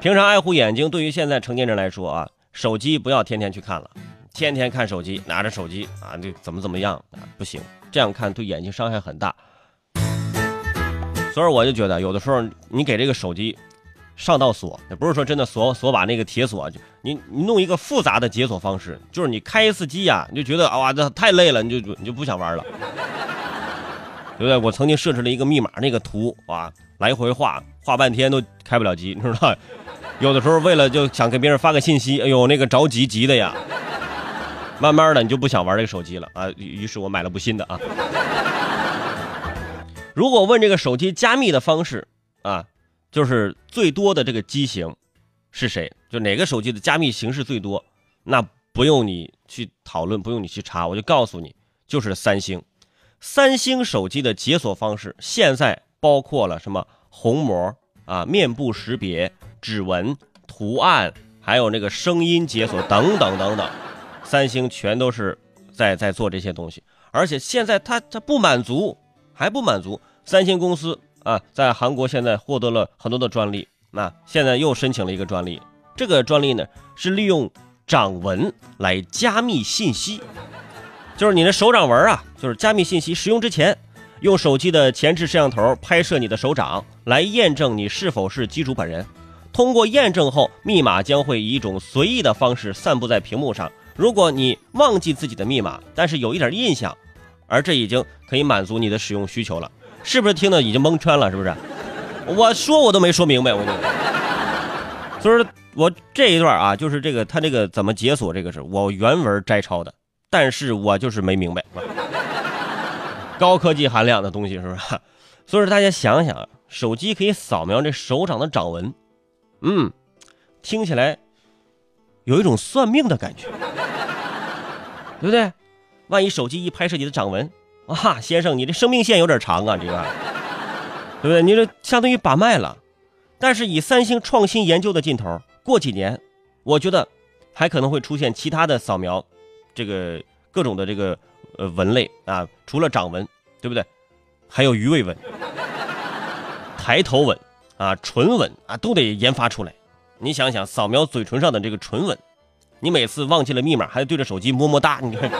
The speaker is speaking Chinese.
平常爱护眼睛，对于现在成年人来说啊，手机不要天天去看了，天天看手机，拿着手机啊，就怎么怎么样啊，不行，这样看对眼睛伤害很大。所以我就觉得，有的时候你给这个手机上道锁，也不是说真的锁锁把那个铁锁，就你你弄一个复杂的解锁方式，就是你开一次机呀，你就觉得啊哇这太累了，你就你就不想玩了，对不对？我曾经设置了一个密码，那个图哇来回画画半天都开不了机，你知道。有的时候为了就想给别人发个信息，哎呦那个着急急的呀，慢慢的你就不想玩这个手机了啊。于是我买了部新的啊。如果问这个手机加密的方式啊，就是最多的这个机型是谁？就哪个手机的加密形式最多？那不用你去讨论，不用你去查，我就告诉你，就是三星。三星手机的解锁方式现在包括了什么虹膜啊、面部识别。指纹、图案，还有那个声音解锁等等等等，三星全都是在在做这些东西。而且现在它它不满足，还不满足。三星公司啊，在韩国现在获得了很多的专利，那现在又申请了一个专利。这个专利呢，是利用掌纹来加密信息，就是你的手掌纹啊，就是加密信息。使用之前，用手机的前置摄像头拍摄你的手掌，来验证你是否是机主本人。通过验证后，密码将会以一种随意的方式散布在屏幕上。如果你忘记自己的密码，但是有一点印象，而这已经可以满足你的使用需求了，是不是听得已经蒙圈了？是不是？我说我都没说明白，我跟你说。所以说我这一段啊，就是这个他这个怎么解锁这个是我原文摘抄的，但是我就是没明白，高科技含量的东西是不是？所以说大家想想，手机可以扫描这手掌的掌纹。嗯，听起来有一种算命的感觉，对不对？万一手机一拍摄你的掌纹，啊，先生，你这生命线有点长啊，这个，对不对？你这相当于把脉了。但是以三星创新研究的劲头，过几年，我觉得还可能会出现其他的扫描，这个各种的这个呃纹类啊，除了掌纹，对不对？还有鱼尾纹、抬头纹。啊，唇纹啊，都得研发出来。你想想，扫描嘴唇上的这个唇纹，你每次忘记了密码，还得对着手机么么哒。你看，